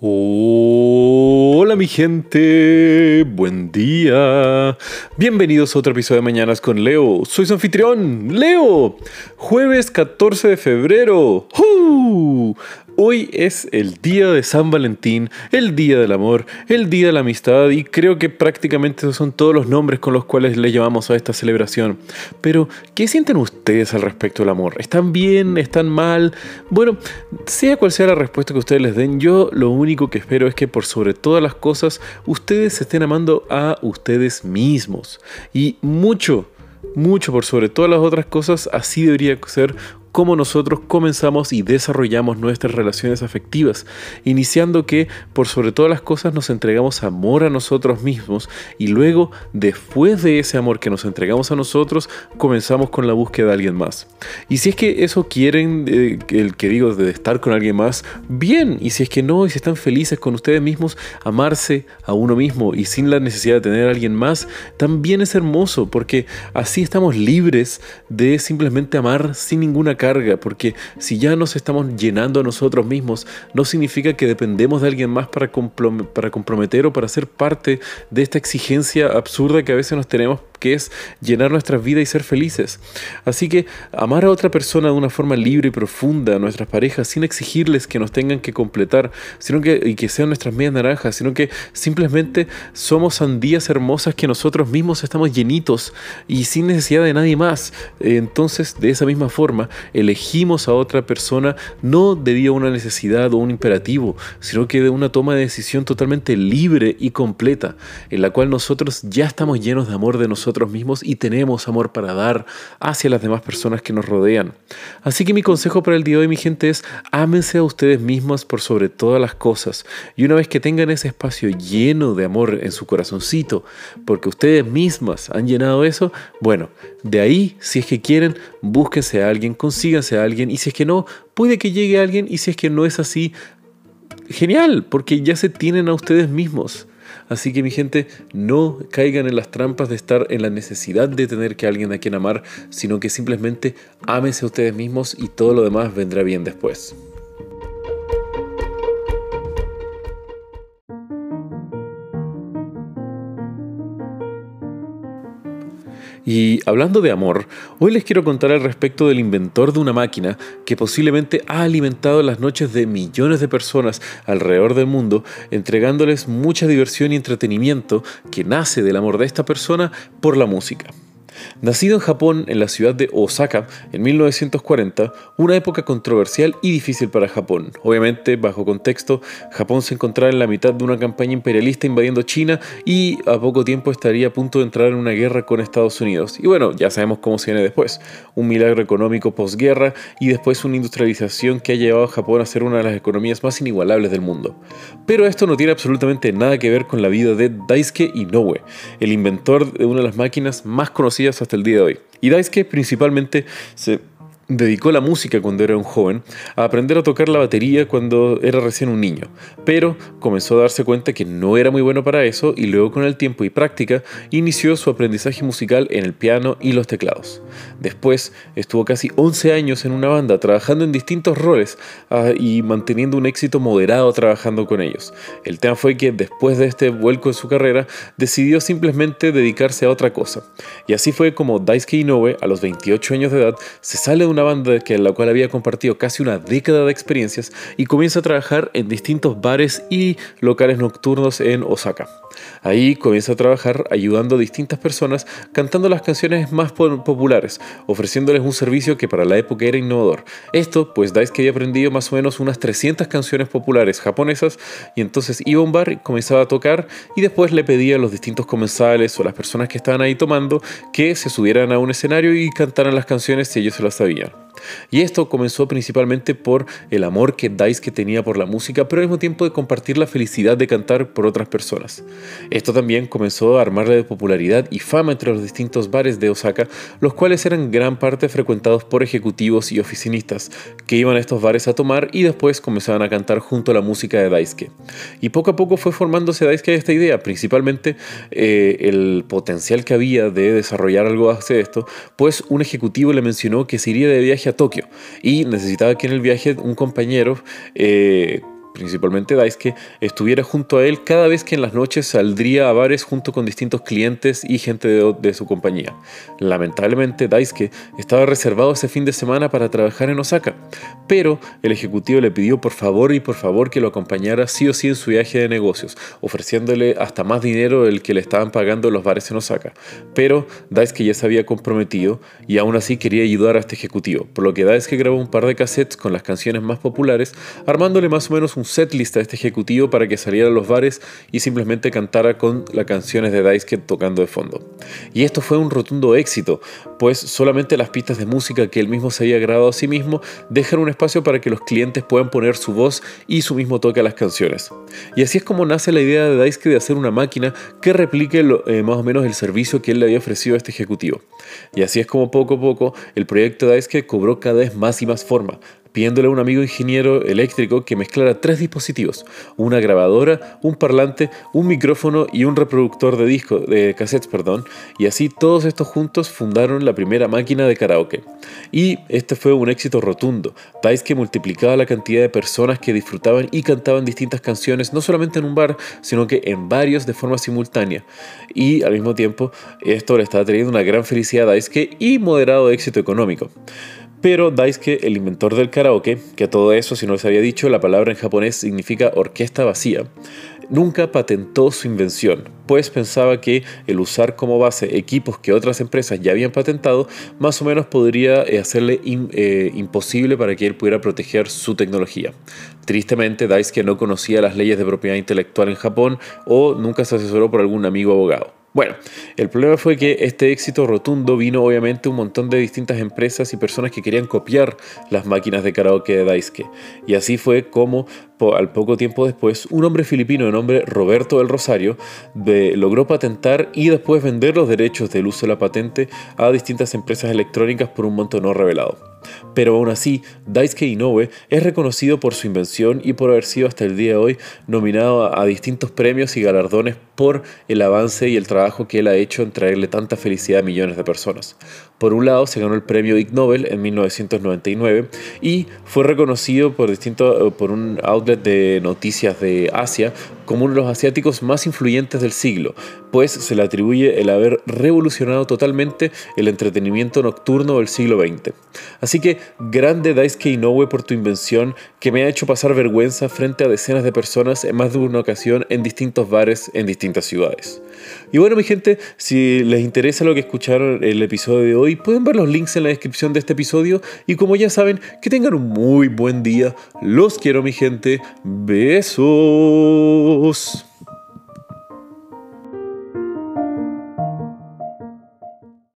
Hola mi gente, buen día. Bienvenidos a otro episodio de Mañanas con Leo. Soy su anfitrión, Leo. Jueves 14 de febrero. Hoy es el día de San Valentín, el día del amor, el día de la amistad y creo que prácticamente esos son todos los nombres con los cuales le llamamos a esta celebración. Pero, ¿qué sienten ustedes al respecto del amor? ¿Están bien? ¿Están mal? Bueno, sea cual sea la respuesta que ustedes les den, yo lo único que espero es que por sobre todas las cosas ustedes se estén amando a ustedes mismos. Y mucho, mucho por sobre todas las otras cosas, así debería ser cómo nosotros comenzamos y desarrollamos nuestras relaciones afectivas, iniciando que por sobre todas las cosas nos entregamos amor a nosotros mismos y luego después de ese amor que nos entregamos a nosotros comenzamos con la búsqueda de alguien más. Y si es que eso quieren, eh, el que digo de estar con alguien más, bien, y si es que no, y si están felices con ustedes mismos, amarse a uno mismo y sin la necesidad de tener a alguien más, también es hermoso porque así estamos libres de simplemente amar sin ninguna carga, porque si ya nos estamos llenando a nosotros mismos, no significa que dependemos de alguien más para, comprometer o para ser parte de esta exigencia absurda que a veces nos tenemos que es llenar nuestras vidas y ser felices. Así que amar a otra persona de una forma libre y profunda, a nuestras parejas, sin exigirles que nos tengan que completar, sino que, y que sean nuestras medias naranjas, sino que simplemente somos sandías hermosas que nosotros mismos estamos llenitos y sin necesidad de nadie más. Entonces, de esa misma forma, elegimos a otra persona no debido a una necesidad o un imperativo, sino que de una toma de decisión totalmente libre y completa, en la cual nosotros ya estamos llenos de amor de nosotros mismos y tenemos amor para dar hacia las demás personas que nos rodean. Así que mi consejo para el día de hoy, mi gente, es ámense a ustedes mismos por sobre todas las cosas. Y una vez que tengan ese espacio lleno de amor en su corazoncito, porque ustedes mismas han llenado eso, bueno, de ahí, si es que quieren, búsquense a alguien, consíganse a alguien, y si es que no, puede que llegue alguien, y si es que no es así, genial, porque ya se tienen a ustedes mismos. Así que mi gente, no caigan en las trampas de estar en la necesidad de tener que alguien a quien amar, sino que simplemente ámense ustedes mismos y todo lo demás vendrá bien después. Y hablando de amor, hoy les quiero contar al respecto del inventor de una máquina que posiblemente ha alimentado las noches de millones de personas alrededor del mundo, entregándoles mucha diversión y entretenimiento que nace del amor de esta persona por la música. Nacido en Japón, en la ciudad de Osaka, en 1940, una época controversial y difícil para Japón. Obviamente, bajo contexto, Japón se encontraba en la mitad de una campaña imperialista invadiendo China y a poco tiempo estaría a punto de entrar en una guerra con Estados Unidos. Y bueno, ya sabemos cómo se viene después. Un milagro económico posguerra y después una industrialización que ha llevado a Japón a ser una de las economías más inigualables del mundo. Pero esto no tiene absolutamente nada que ver con la vida de Daisuke Inoue, el inventor de una de las máquinas más conocidas hasta el día de hoy. Y Daisuke principalmente se dedicó la música cuando era un joven, a aprender a tocar la batería cuando era recién un niño, pero comenzó a darse cuenta que no era muy bueno para eso y luego con el tiempo y práctica inició su aprendizaje musical en el piano y los teclados. Después estuvo casi 11 años en una banda trabajando en distintos roles ah, y manteniendo un éxito moderado trabajando con ellos. El tema fue que después de este vuelco en su carrera decidió simplemente dedicarse a otra cosa. Y así fue como Daisuke Inoue a los 28 años de edad se sale de una banda que, en la cual había compartido casi una década de experiencias y comienza a trabajar en distintos bares y locales nocturnos en Osaka. Ahí comienza a trabajar ayudando a distintas personas cantando las canciones más populares, ofreciéndoles un servicio que para la época era innovador. Esto, pues que había aprendido más o menos unas 300 canciones populares japonesas y entonces iba a comenzaba a tocar y después le pedía a los distintos comensales o las personas que estaban ahí tomando que se subieran a un escenario y cantaran las canciones si ellos se las sabían. Y esto comenzó principalmente por el amor que Daisuke tenía por la música, pero al mismo tiempo de compartir la felicidad de cantar por otras personas. Esto también comenzó a armarle de popularidad y fama entre los distintos bares de Osaka, los cuales eran gran parte frecuentados por ejecutivos y oficinistas, que iban a estos bares a tomar y después comenzaban a cantar junto a la música de Daisuke. Y poco a poco fue formándose Daisuke esta idea, principalmente eh, el potencial que había de desarrollar algo hacia esto, pues un ejecutivo le mencionó que se iría de viaje a Tokio. Y necesitaba que en el viaje un compañero eh, principalmente Daisuke, estuviera junto a él cada vez que en las noches saldría a bares junto con distintos clientes y gente de, su compañía. Lamentablemente, Daisuke estaba reservado ese fin de semana para trabajar en Osaka, pero el ejecutivo le pidió por favor y por favor que lo acompañara sí o sí en su viaje de negocios, ofreciéndole hasta más dinero del que le estaban pagando los bares en Osaka. Pero Daisuke ya se había comprometido y aún así quería ayudar a este ejecutivo, por lo que Daisuke grabó un par de cassettes con las canciones más populares, armándole más o menos un setlist a este ejecutivo para que saliera a los bares y simplemente cantara con las canciones de Daisuke tocando de fondo. Y esto fue un rotundo éxito, pues solamente las pistas de música que él mismo se había grabado a sí mismo dejan un espacio para que los clientes puedan poner su voz y su mismo toque a las canciones. Y así es como nace la idea de Daisuke de hacer una máquina que replique eh, más o menos el servicio que él le había ofrecido a este ejecutivo. Y así es como poco a poco el proyecto Daisuke cobró cada vez más y más forma, pidiéndole a un amigo ingeniero eléctrico que mezclara tres dispositivos, una grabadora, un parlante, un micrófono y un reproductor de disco, de cassettes, perdón, y así todos estos juntos fundaron la primera máquina de karaoke. Y este fue un éxito rotundo, que multiplicaba la cantidad de personas que disfrutaban y cantaban distintas canciones, no solamente en un bar, sino que en varios de forma simultánea. Y al mismo tiempo, esto le estaba trayendo una gran felicidad a Daisuke y moderado éxito económico. Pero Daisuke, el inventor del karaoke, que todo eso, si no les había dicho, la palabra en japonés significa orquesta vacía, nunca patentó su invención, pues pensaba que el usar como base equipos que otras empresas ya habían patentado, más o menos podría eh, hacerle eh, imposible para que él pudiera proteger su tecnología. Tristemente, Daisuke no conocía las leyes de propiedad intelectual en Japón o nunca se asesoró por algún amigo abogado. Bueno, el problema fue que este éxito rotundo vino obviamente un montón de distintas empresas y personas que querían copiar las máquinas de karaoke de Daisuke. Y así fue como al poco tiempo después, un hombre filipino de nombre Roberto del Rosario logró patentar y después vender los derechos del uso de la patente a distintas empresas electrónicas por un monto no revelado. Pero aún así, Daisuke Inoue es reconocido por su invención y por haber sido hasta el día de hoy nominado a, distintos premios y galardones por el avance y el trabajo que él ha hecho en traerle tanta felicidad a millones de personas. Por un lado, se ganó el premio Ig Nobel en 1999 y fue reconocido por, distinto, por un outlet de noticias de Asia como uno de los asiáticos más influyentes del siglo, pues se le atribuye el haber revolucionado totalmente el entretenimiento nocturno del siglo XX. Así que grande Daisuke Inoue por tu invención que me ha hecho pasar vergüenza frente a decenas de personas en más de una ocasión en distintos bares en distintas ciudades. Y bueno mi gente, si les interesa lo que escucharon el episodio de hoy, pueden ver los links en la descripción de este episodio y como ya saben, que tengan un muy buen día. Los quiero mi gente. Besos. Adeus!